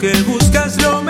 que buscas lo mejor.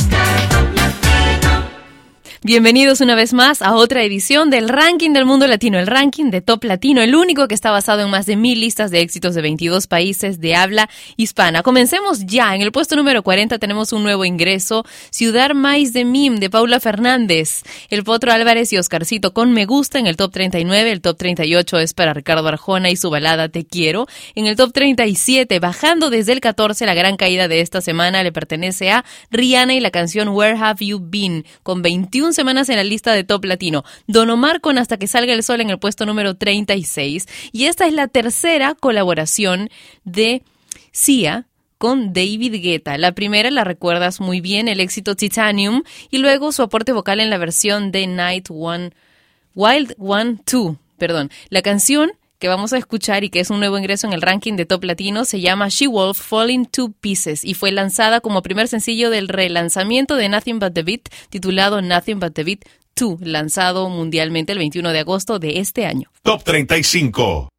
Bienvenidos una vez más a otra edición del Ranking del Mundo Latino, el ranking de Top Latino, el único que está basado en más de mil listas de éxitos de 22 países de habla hispana. Comencemos ya. En el puesto número 40 tenemos un nuevo ingreso, Ciudad Maíz de Mim, de Paula Fernández. El Potro Álvarez y Oscarcito con Me Gusta en el top 39. El top 38 es para Ricardo Arjona y su balada Te Quiero. En el top 37, bajando desde el 14, la gran caída de esta semana le pertenece a Rihanna y la canción Where Have You Been, con 21 semanas en la lista de Top Latino. Don con Hasta que salga el sol en el puesto número 36. Y esta es la tercera colaboración de Sia con David Guetta. La primera la recuerdas muy bien, el éxito Titanium, y luego su aporte vocal en la versión de Night One, Wild One 2, perdón. La canción que vamos a escuchar y que es un nuevo ingreso en el ranking de Top Latino se llama She Wolf Falling to Pieces y fue lanzada como primer sencillo del relanzamiento de Nothing But the Beat titulado Nothing But the Beat 2, lanzado mundialmente el 21 de agosto de este año. Top 35.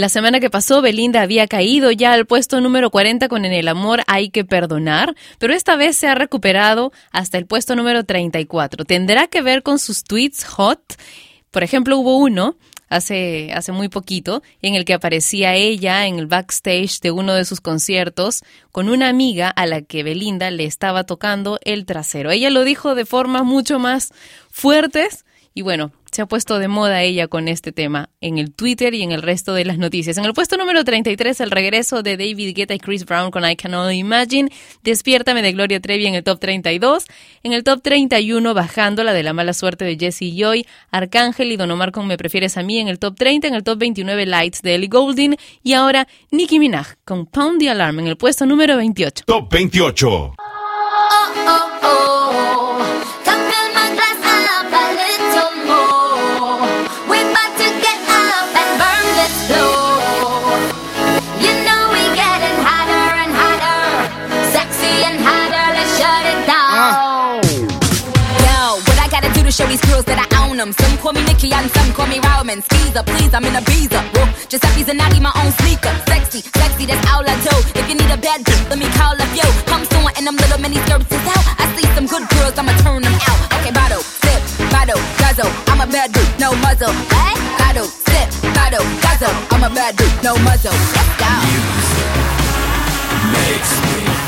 La semana que pasó, Belinda había caído ya al puesto número 40 con En el amor hay que perdonar, pero esta vez se ha recuperado hasta el puesto número 34. ¿Tendrá que ver con sus tweets hot? Por ejemplo, hubo uno hace, hace muy poquito en el que aparecía ella en el backstage de uno de sus conciertos con una amiga a la que Belinda le estaba tocando el trasero. Ella lo dijo de formas mucho más fuertes y bueno, se ha puesto de moda ella con este tema en el Twitter y en el resto de las noticias. En el puesto número 33, el regreso de David Guetta y Chris Brown con I Can Only Imagine. Despiértame de Gloria Trevi en el top 32. En el top 31, bajando la de la mala suerte de Jesse Joy. Arcángel y Don Omar con Me Prefieres a mí en el top 30. En el top 29, Lights de Ellie Goulding. Y ahora Nicki Minaj con Pound the Alarm en el puesto número 28. Top 28. show these Some call me Nicky and some call me Railman. Skeezer, please, I'm in a beezer. Whoa, Giuseppe's a natty, my own sneaker. Sexy, sexy, that's all I do. If you need a bad bitch, let me call up yo. Come soon and them little mini skirts is out. I see some good girls, I'ma turn them out. Okay, bottle, sip, bottle, guzzle. I'm a bad dude, no muzzle. Hey, bottle, sip, bottle, guzzle. I'm a bad dude, no muzzle. Let's go. Music makes me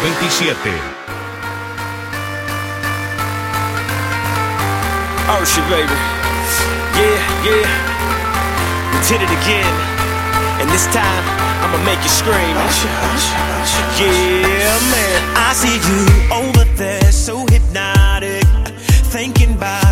27. Oh baby. Yeah, yeah. We did it again. And this time, I'ma make you scream. Yeah, man. I see you over there, so hypnotic. Thinking about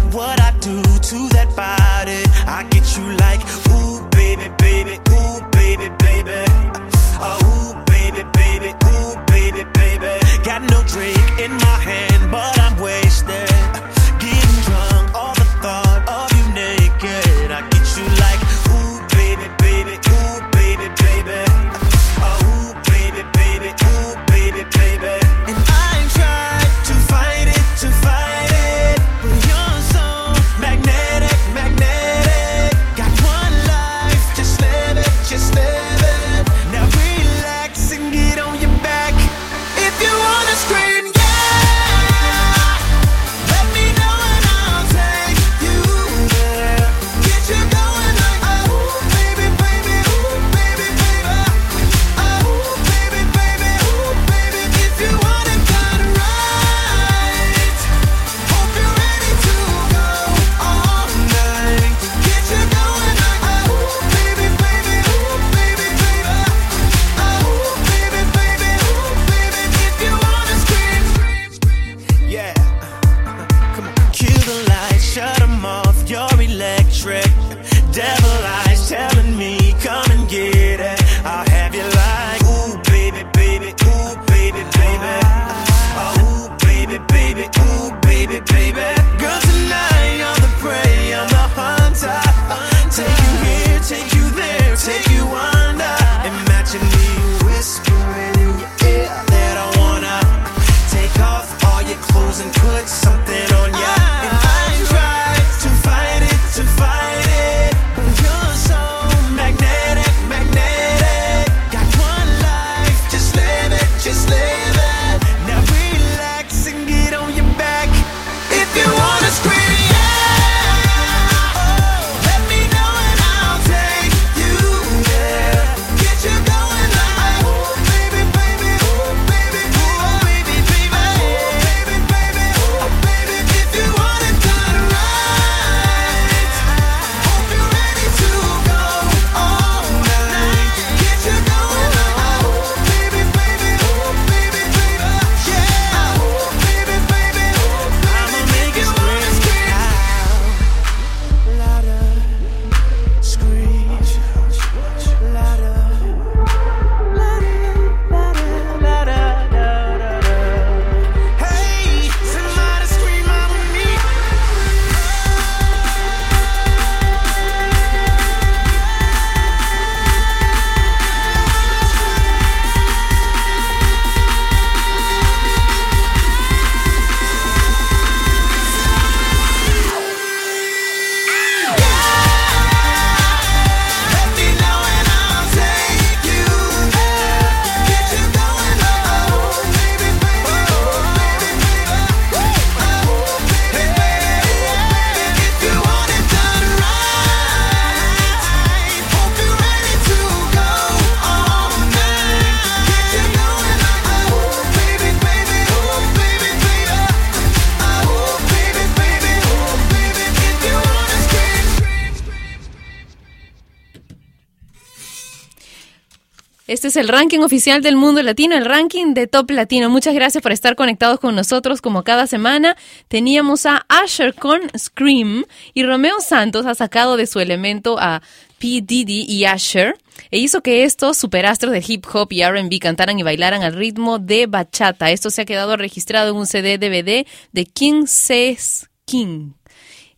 Este es el ranking oficial del mundo latino, el ranking de Top Latino. Muchas gracias por estar conectados con nosotros como cada semana. Teníamos a Asher con Scream y Romeo Santos ha sacado de su elemento a P. Diddy y Asher e hizo que estos superastros de hip hop y RB cantaran y bailaran al ritmo de bachata. Esto se ha quedado registrado en un CD DVD de King Says King,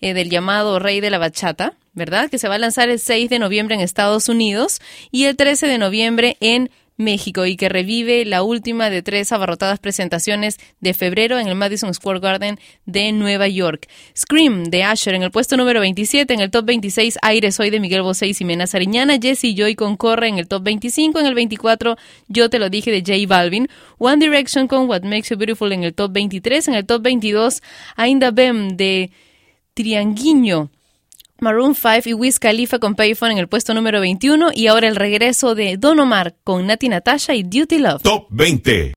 eh, del llamado Rey de la Bachata ¿verdad? Que se va a lanzar el 6 de noviembre en Estados Unidos y el 13 de noviembre en México y que revive la última de tres abarrotadas presentaciones de febrero en el Madison Square Garden de Nueva York. Scream de Asher en el puesto número 27, en el top 26 Aire Soy de Miguel Bosé y Ximena Sariñana, Jesse Joy con Corre en el top 25, en el 24 Yo te lo dije de J Balvin, One Direction con What Makes You Beautiful en el top 23, en el top 22 Ainda Bem de Trianguinho Maroon 5 y Wiz Khalifa con Payphone en el puesto número 21 y ahora el regreso de Don Omar con Nati Natasha y Duty Love. Top 20.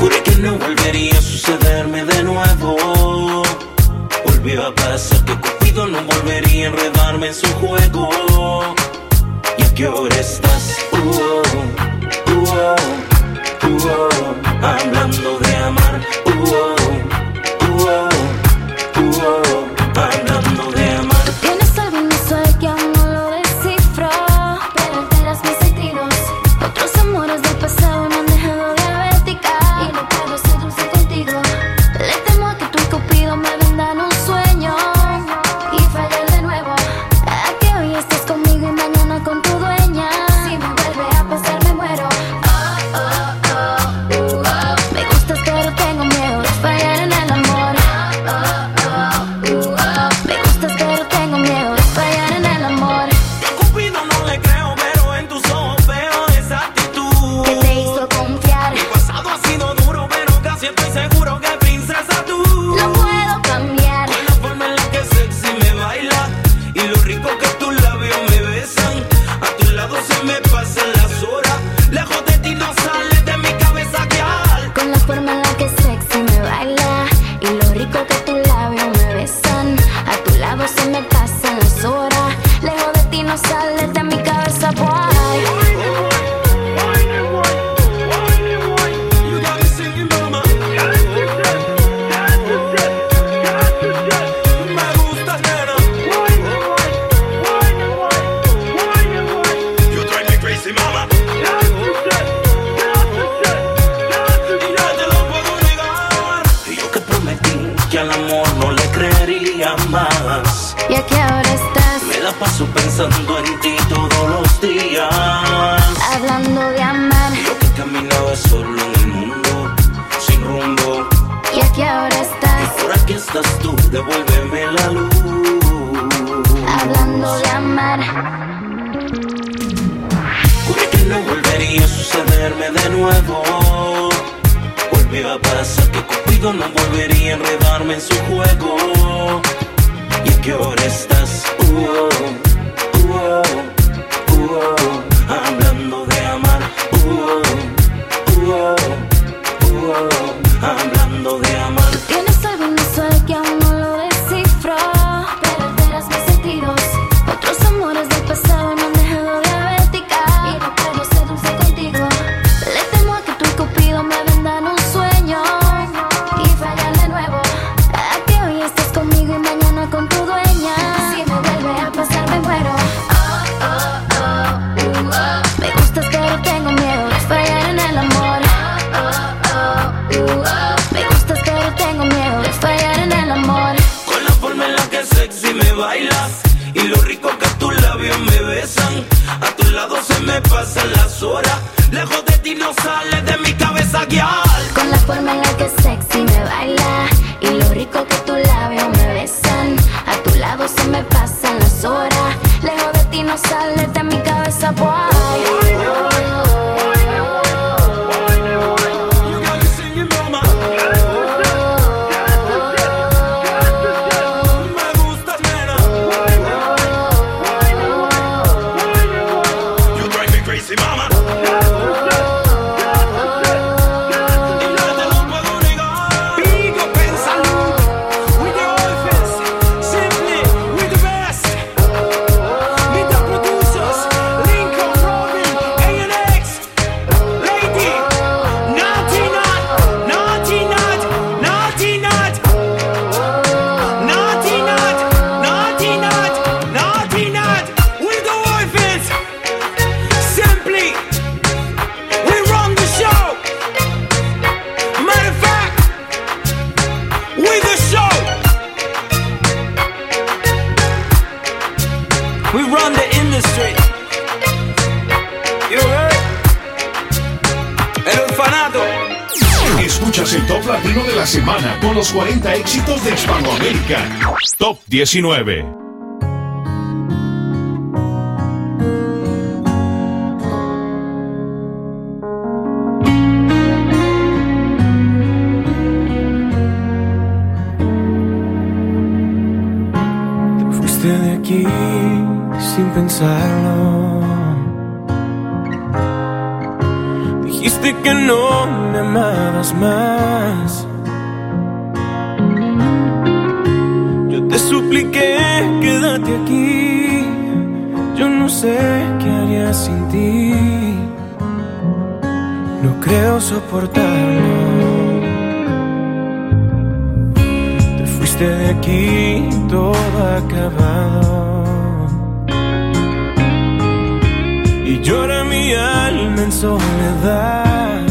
Juré que no volvería a sucederme de nuevo. Volvió a pasar que Cupido no volvería a enredarme en su juego. ¿Y a qué hora estás? en su juego. ¿Y a qué hora estás? Uh. Con los 40 éxitos de Hispanoamérica. Top 19. Te fuiste de aquí todo acabado. Y llora mi alma en soledad.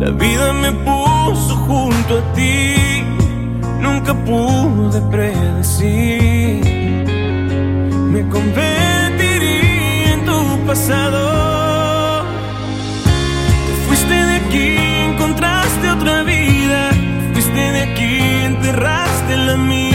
La vida me puso junto a ti. Nunca pude predecir. Me convertiría en tu pasado. Aquí, enterraste la mía.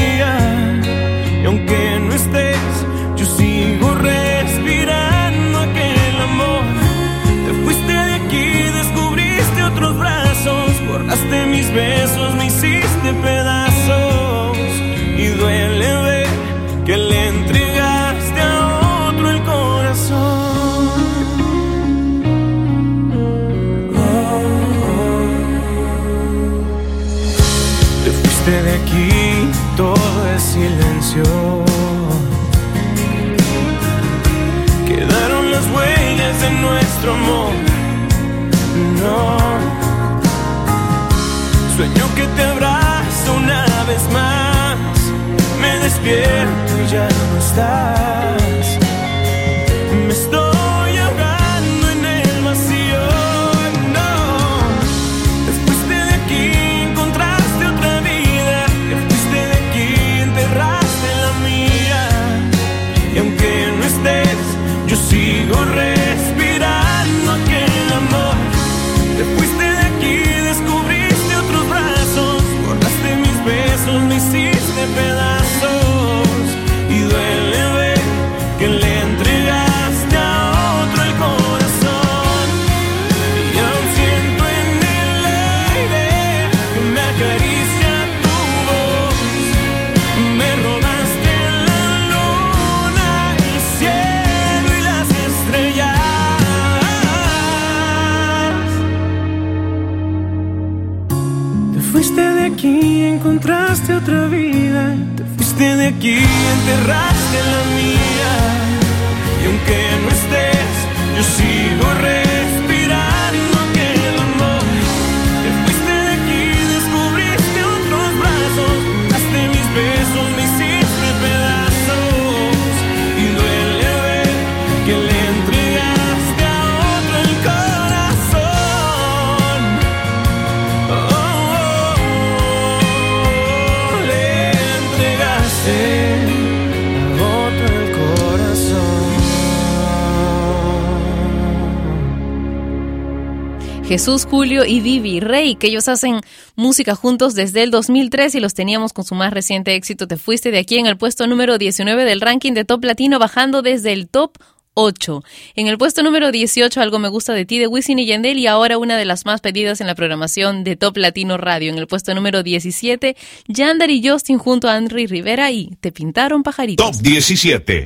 Aquí, enterraste la. Jesús, Julio y Vivi Rey, que ellos hacen música juntos desde el 2003 y los teníamos con su más reciente éxito Te fuiste de aquí en el puesto número 19 del ranking de Top Latino, bajando desde el top 8. En el puesto número 18, Algo me gusta de ti de Wisin y Yandel y ahora una de las más pedidas en la programación de Top Latino Radio. En el puesto número 17, Yandar y Justin junto a Henry Rivera y Te pintaron pajaritos. Top 17.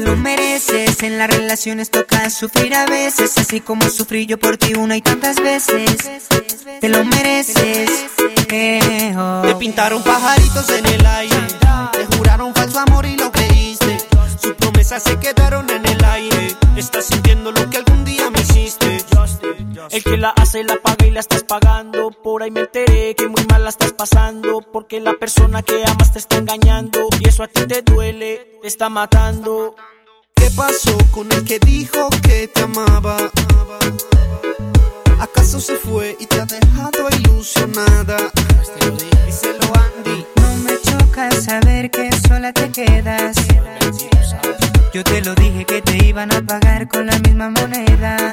Te lo mereces, en las relaciones toca sufrir a veces, así como sufrí yo por ti una y tantas veces. Te lo mereces. eh, oh. Te pintaron pajaritos en el aire. Te juraron falso amor y lo creíste. Sus promesas se quedaron en el aire. Estás sintiendo lo que me hiciste. El que la hace la paga y la estás pagando. Por ahí me enteré que muy mal la estás pasando. Porque la persona que amas te está engañando. Y eso a ti te duele, te está matando. ¿Qué pasó con el que dijo que te amaba? ¿Acaso se fue y te ha dejado ilusionada? Díselo Andy. No me choca saber que sola te quedas. Yo te lo dije que te iban a pagar con la misma moneda.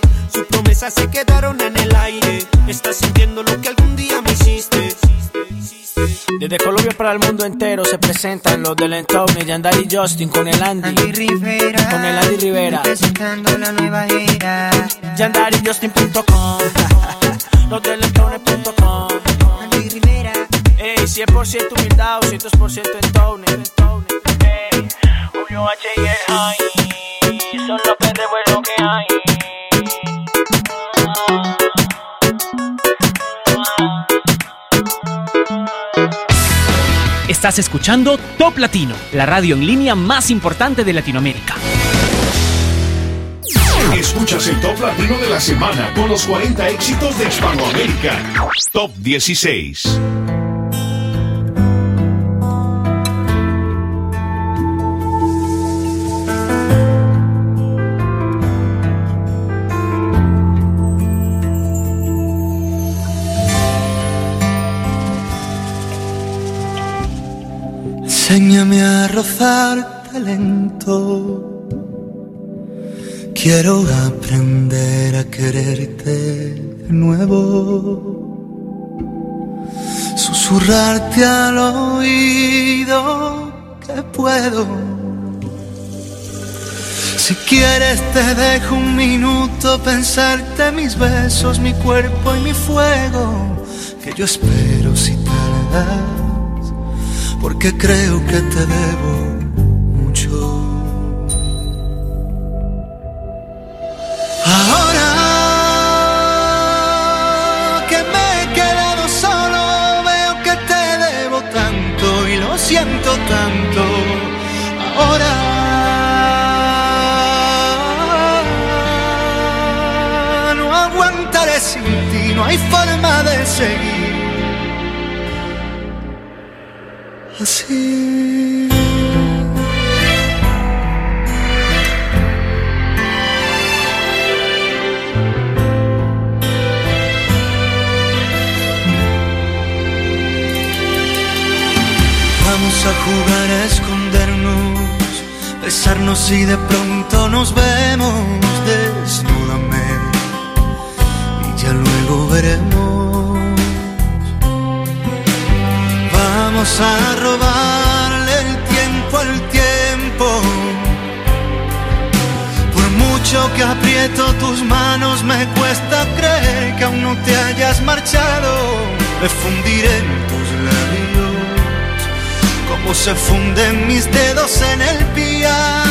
Sus promesas se quedaron en el aire. Estás sintiendo lo que algún día me hiciste. Desde Colombia para el mundo entero se presentan los del Entown, Yandari y Justin con el Andy. Andy Rivera, Con el Andy Rivera. presentando la nueva era. YandariJustin.com Los del Entown.com Andy Rivera. Ey, 100% humildad, 200% Entown. Ey, Julio H y el High son los que te bueno que hay. Estás escuchando Top Latino, la radio en línea más importante de Latinoamérica. Escuchas el top latino de la semana con los 40 éxitos de Hispanoamérica. Top 16. Enséñame a rozarte lento. Quiero aprender a quererte de nuevo. Susurrarte al oído que puedo. Si quieres te dejo un minuto pensarte mis besos, mi cuerpo y mi fuego. Que yo espero si tardas porque creo que te debo mucho. Ahora que me he quedado solo, veo que te debo tanto y lo siento tanto. Ahora no aguantaré sin ti, no hay forma de seguir besarnos y de pronto nos vemos. Desnúdame y ya luego veremos. Vamos a robarle el tiempo al tiempo. Por mucho que aprieto tus manos, me cuesta creer que aún no te hayas marchado. Me fundiré en tus labios, como se funden mis dedos en el dia.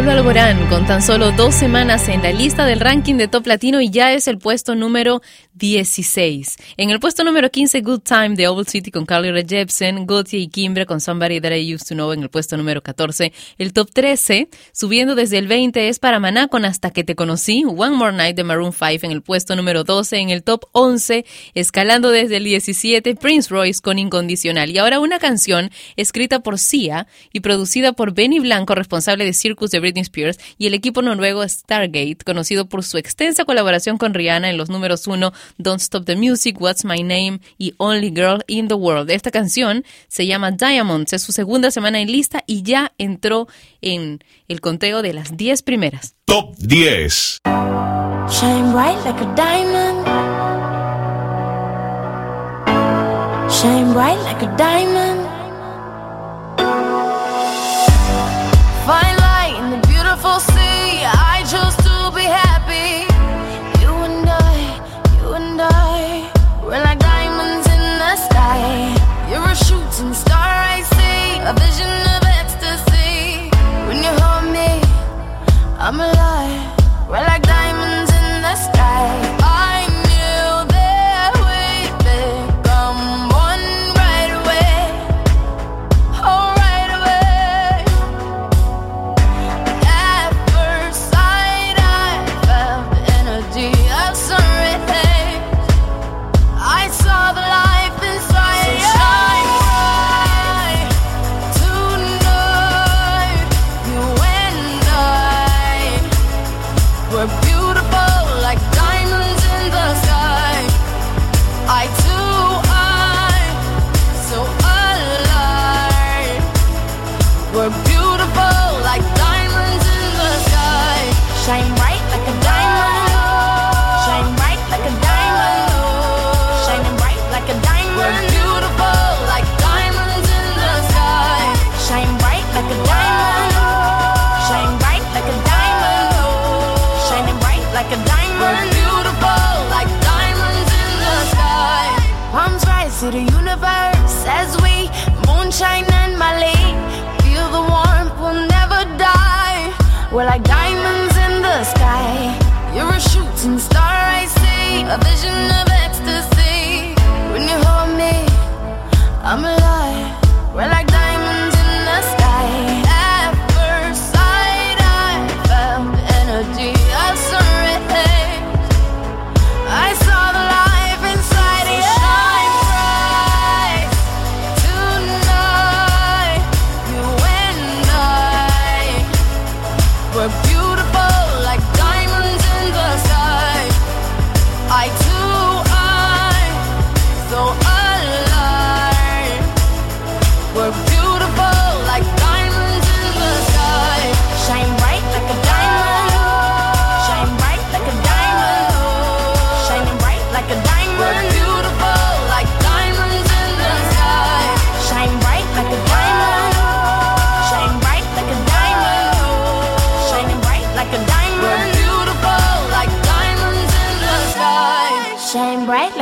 Pablo Alborán, con tan solo dos semanas en la lista del ranking de Top Latino y ya es el puesto número 16. En el puesto número 15, Good Time de Old City con Carly Rae Jepsen, Gautier y Kimbre con Somebody That I Used to Know en el puesto número 14. El top 13, subiendo desde el 20, es para Maná con Hasta que te conocí, One More Night de Maroon 5 en el puesto número 12. En el top 11, escalando desde el 17, Prince Royce con Incondicional. Y ahora una canción escrita por Sia y producida por Benny Blanco, responsable de Circus de Britney Spears, y el equipo noruego Stargate, conocido por su extensa colaboración con Rihanna en los números 1, Don't Stop the Music, What's My Name y Only Girl in the World. Esta canción se llama Diamonds, es su segunda semana en lista y ya entró en el conteo de las 10 primeras. Top 10. Shine bright like a diamond. Shine bright like a diamond.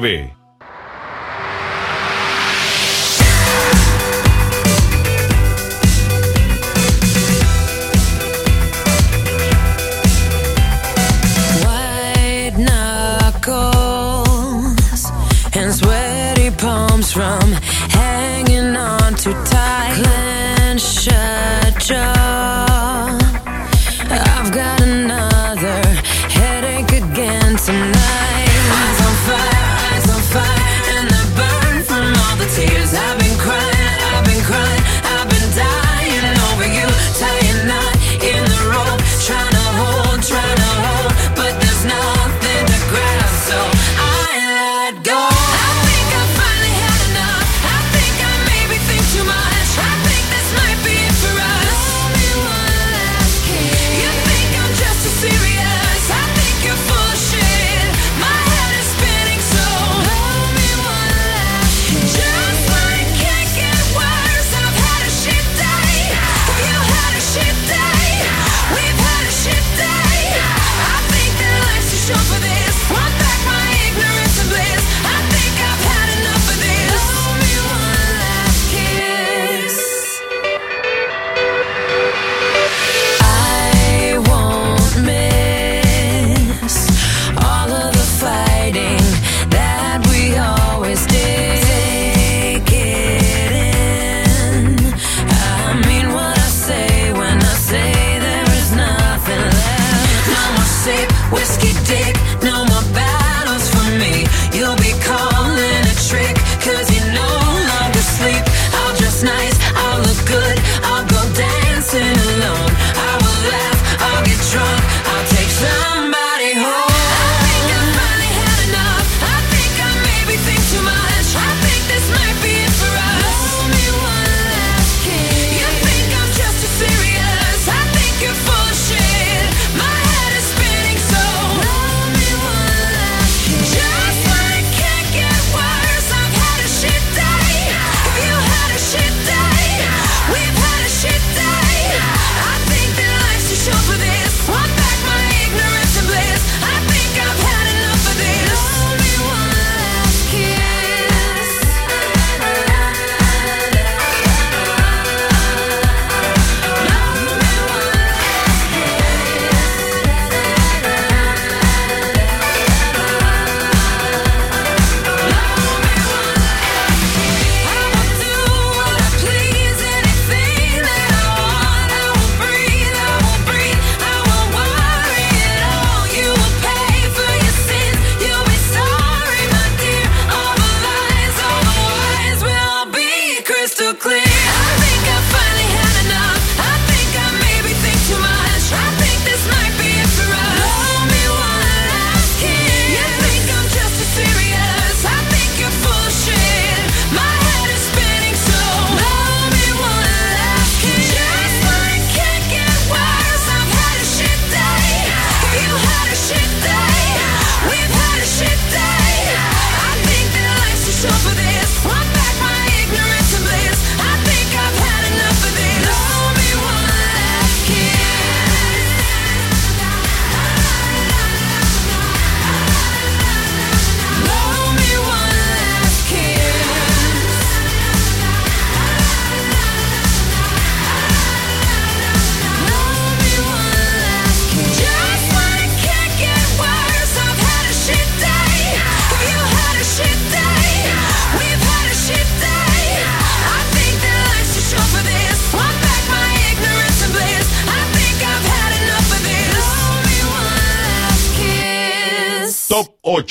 9.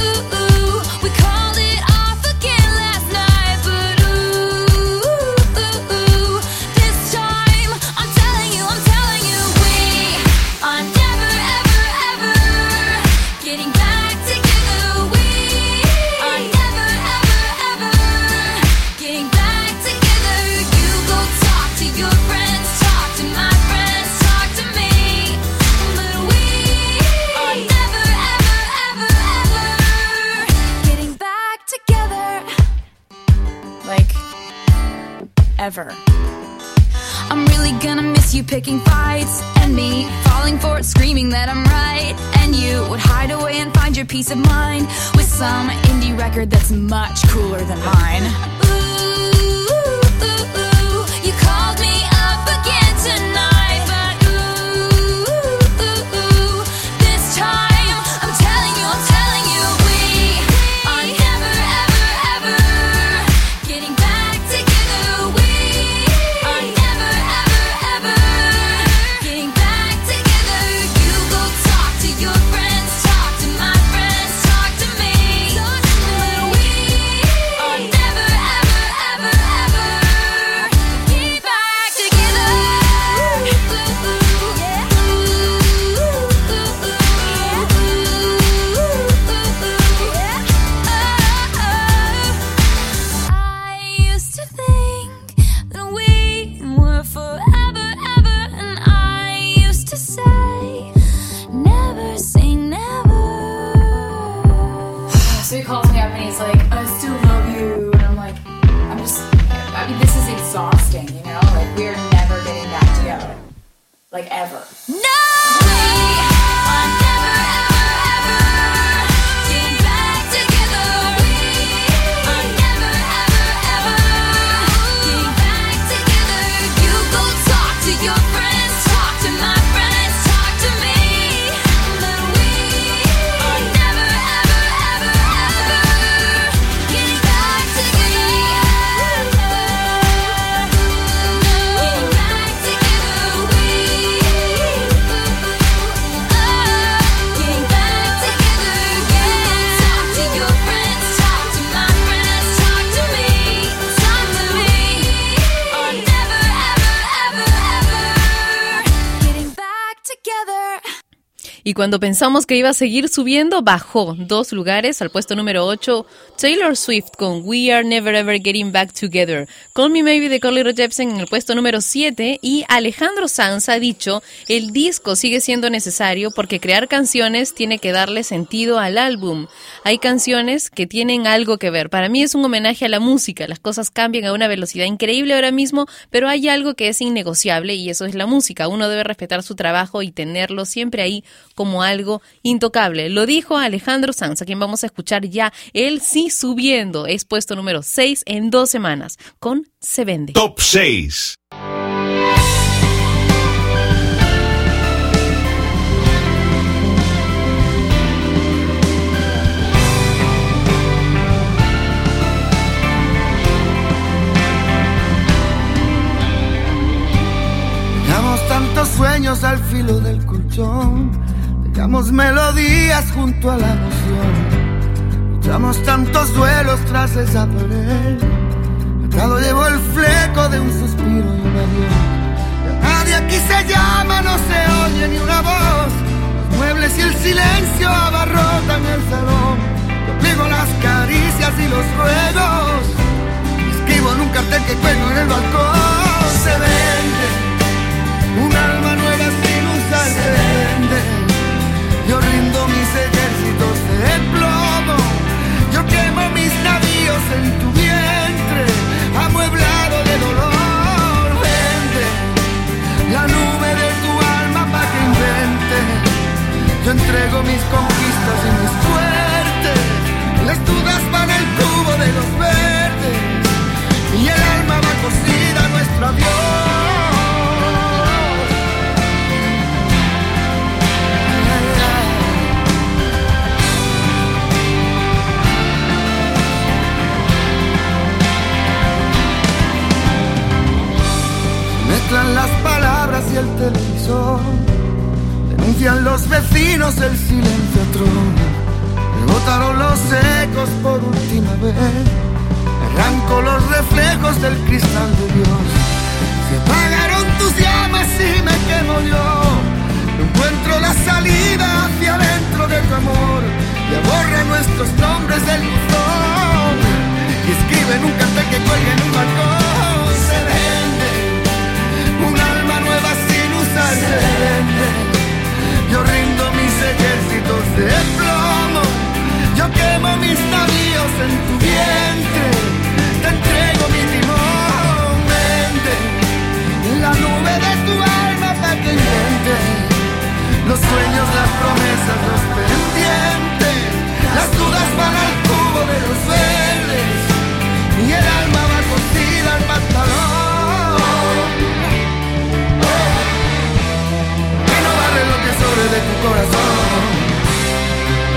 ooh, ooh, I'm really gonna miss you picking fights and me falling for it, screaming that I'm right. And you would hide away and find your peace of mind with some indie record that's much cooler than mine. Ooh, cuando pensamos que iba a seguir subiendo, bajó dos lugares al puesto número 8. Taylor Swift con We Are Never Ever Getting Back Together. Call Me Maybe de Carly Rae Jepsen en el puesto número 7. Y Alejandro Sanz ha dicho, el disco sigue siendo necesario porque crear canciones tiene que darle sentido al álbum. Hay canciones que tienen algo que ver. Para mí es un homenaje a la música. Las cosas cambian a una velocidad increíble ahora mismo, pero hay algo que es innegociable y eso es la música. Uno debe respetar su trabajo y tenerlo siempre ahí como algo intocable. Lo dijo Alejandro Sanz, a quien vamos a escuchar ya. Él sí subiendo. Es puesto número 6 en dos semanas con Se Vende. Top 6. Dejamos melodías junto a la emoción, luchamos tantos duelos tras esa pared. Atado llevo el fleco de un suspiro y un adiós. Nadie aquí se llama, no se oye ni una voz. Los muebles y el silencio abarrotan el salón. Yo las caricias y los ruegos. Escribo en un cartel que cuelgo en el balcón. Se vende. Un alma nueva sin usar se vende. Yo rindo mis ejércitos de plomo. Yo quemo mis navíos en tu vientre, amueblado de dolor. Vende la nube de tu alma para que invente. Yo entrego mis conquistas y mis suertes. Las dudas van al cubo de los verdes y el alma va cosida a nuestro adiós. Mezclan las palabras y el televisor. Denuncian los vecinos el silencio atroz. Me botaron los ecos por última vez. Arranco los reflejos del cristal de Dios. Se apagaron tus llamas y me quemo yo. Encuentro la salida hacia adentro de tu amor. Y borra nuestros nombres del buzón. Corazón.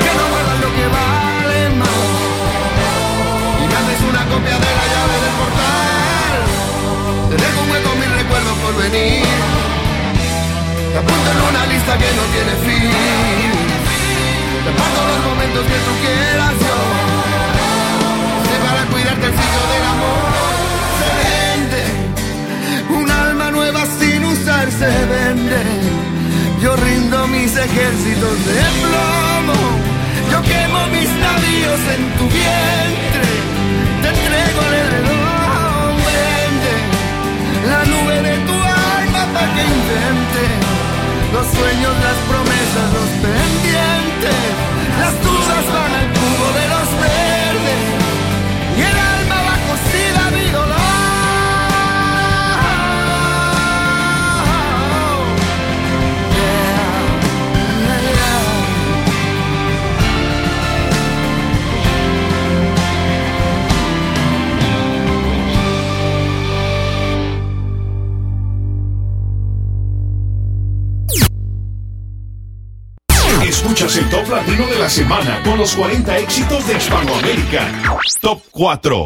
Que no guardas lo que vale más. Y me haces una copia de la llave del portal. Te dejo un hueco mil recuerdos por venir. Te apunto en una lista que no tiene fin. Te parto los momentos que tú quieras yo. Sé para cuidarte el sitio del amor. Se vende. Un alma nueva sin usar se vende. Yo rindo mis ejércitos de plomo. Yo quemo mis navíos en tu vientre. Te entrego el edredón. Vende la nube de tu alma para que invente los sueños, las promesas, los pendientes. Las dudas van al cubo de los verdes Escuchas el top latino de la semana con los 40 éxitos de Hispanoamérica. Top 4.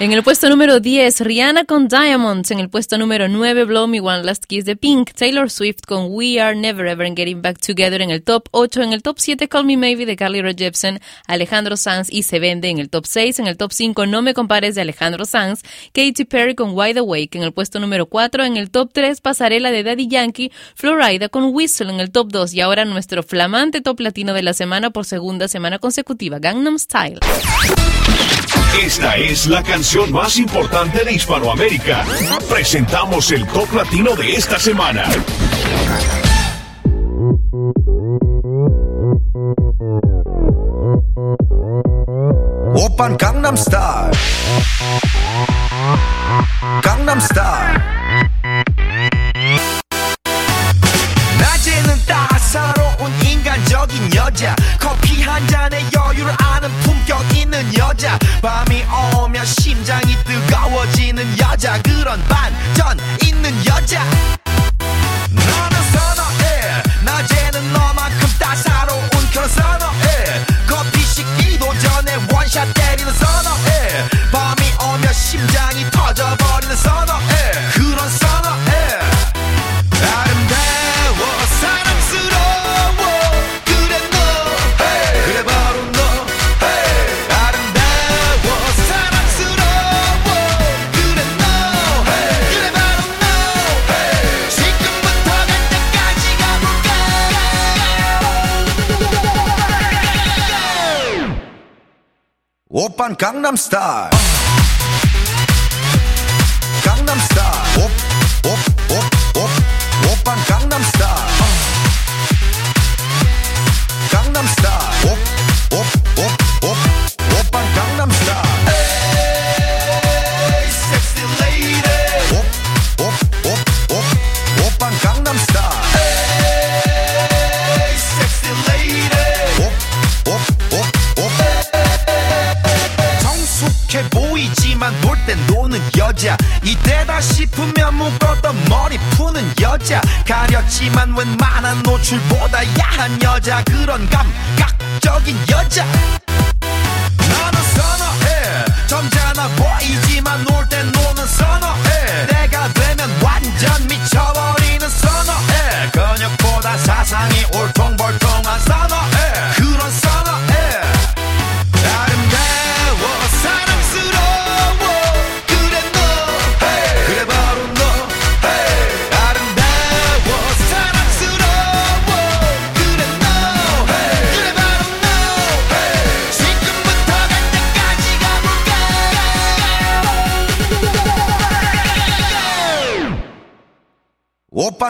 En el puesto número 10, Rihanna con Diamonds. En el puesto número 9, Blow Me One Last Kiss de Pink. Taylor Swift con We Are Never Ever Getting Back Together en el top 8. En el top 7, Call Me Maybe de Carly Rae Jepsen. Alejandro Sanz y Se Vende en el top 6. En el top 5, No Me Compares de Alejandro Sanz. Katy Perry con Wide Awake en el puesto número 4. En el top 3, Pasarela de Daddy Yankee. Florida con Whistle en el top 2. Y ahora nuestro flamante top latino de la semana por segunda semana consecutiva, Gangnam Style. Esta es la canción más importante de Hispanoamérica. Presentamos el top latino de esta semana. 오빤 강남스타일 강남스타일 낮에는 따사로운 인간적인 여자 커피 한 잔에 여유를 아는 품격 있는 여자 밤이 오면 심장이 뜨거워지는 여자. 그런 반전 있는 여자. 너는 선어해. 낮에는 너만큼 따사로운 그런 선어해. 커피 식기도 전에 원샷 때리는 선어해. 밤이 오면 심장이 터져버리는 선어 오빤 강남스타일 강남스타일 여자 가렸지만 웬만한 노출보다 야한 여자. 그런 감각적인 여자. 나는 선어해. 점잖아 보이지만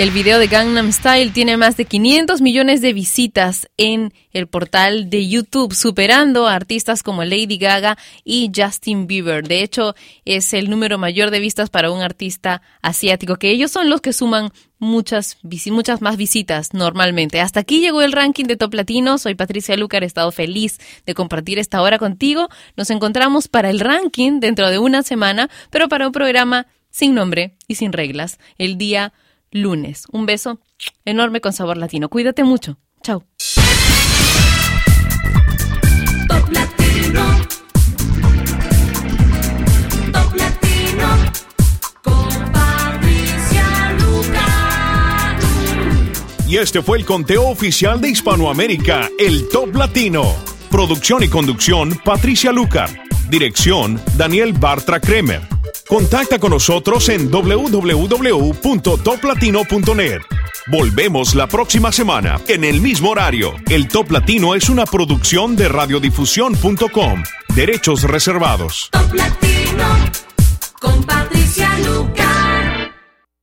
El video de Gangnam Style tiene más de 500 millones de visitas en el portal de YouTube, superando a artistas como Lady Gaga y Justin Bieber. De hecho, es el número mayor de vistas para un artista asiático, que ellos son los que suman muchas, muchas más visitas normalmente. Hasta aquí llegó el ranking de Top Latino. Soy Patricia Lucar, he estado feliz de compartir esta hora contigo. Nos encontramos para el ranking dentro de una semana, pero para un programa sin nombre y sin reglas, el día lunes. Un beso enorme con sabor latino. Cuídate mucho. Chao. Top Latino. Top Latino. Con Patricia Y este fue el conteo oficial de Hispanoamérica, el Top Latino. Producción y conducción, Patricia Lucar. Dirección, Daniel Bartra Kremer. Contacta con nosotros en www.toplatino.net. Volvemos la próxima semana, en el mismo horario. El Top Latino es una producción de radiodifusión.com. Derechos reservados. Top Latino con Patricia Luca.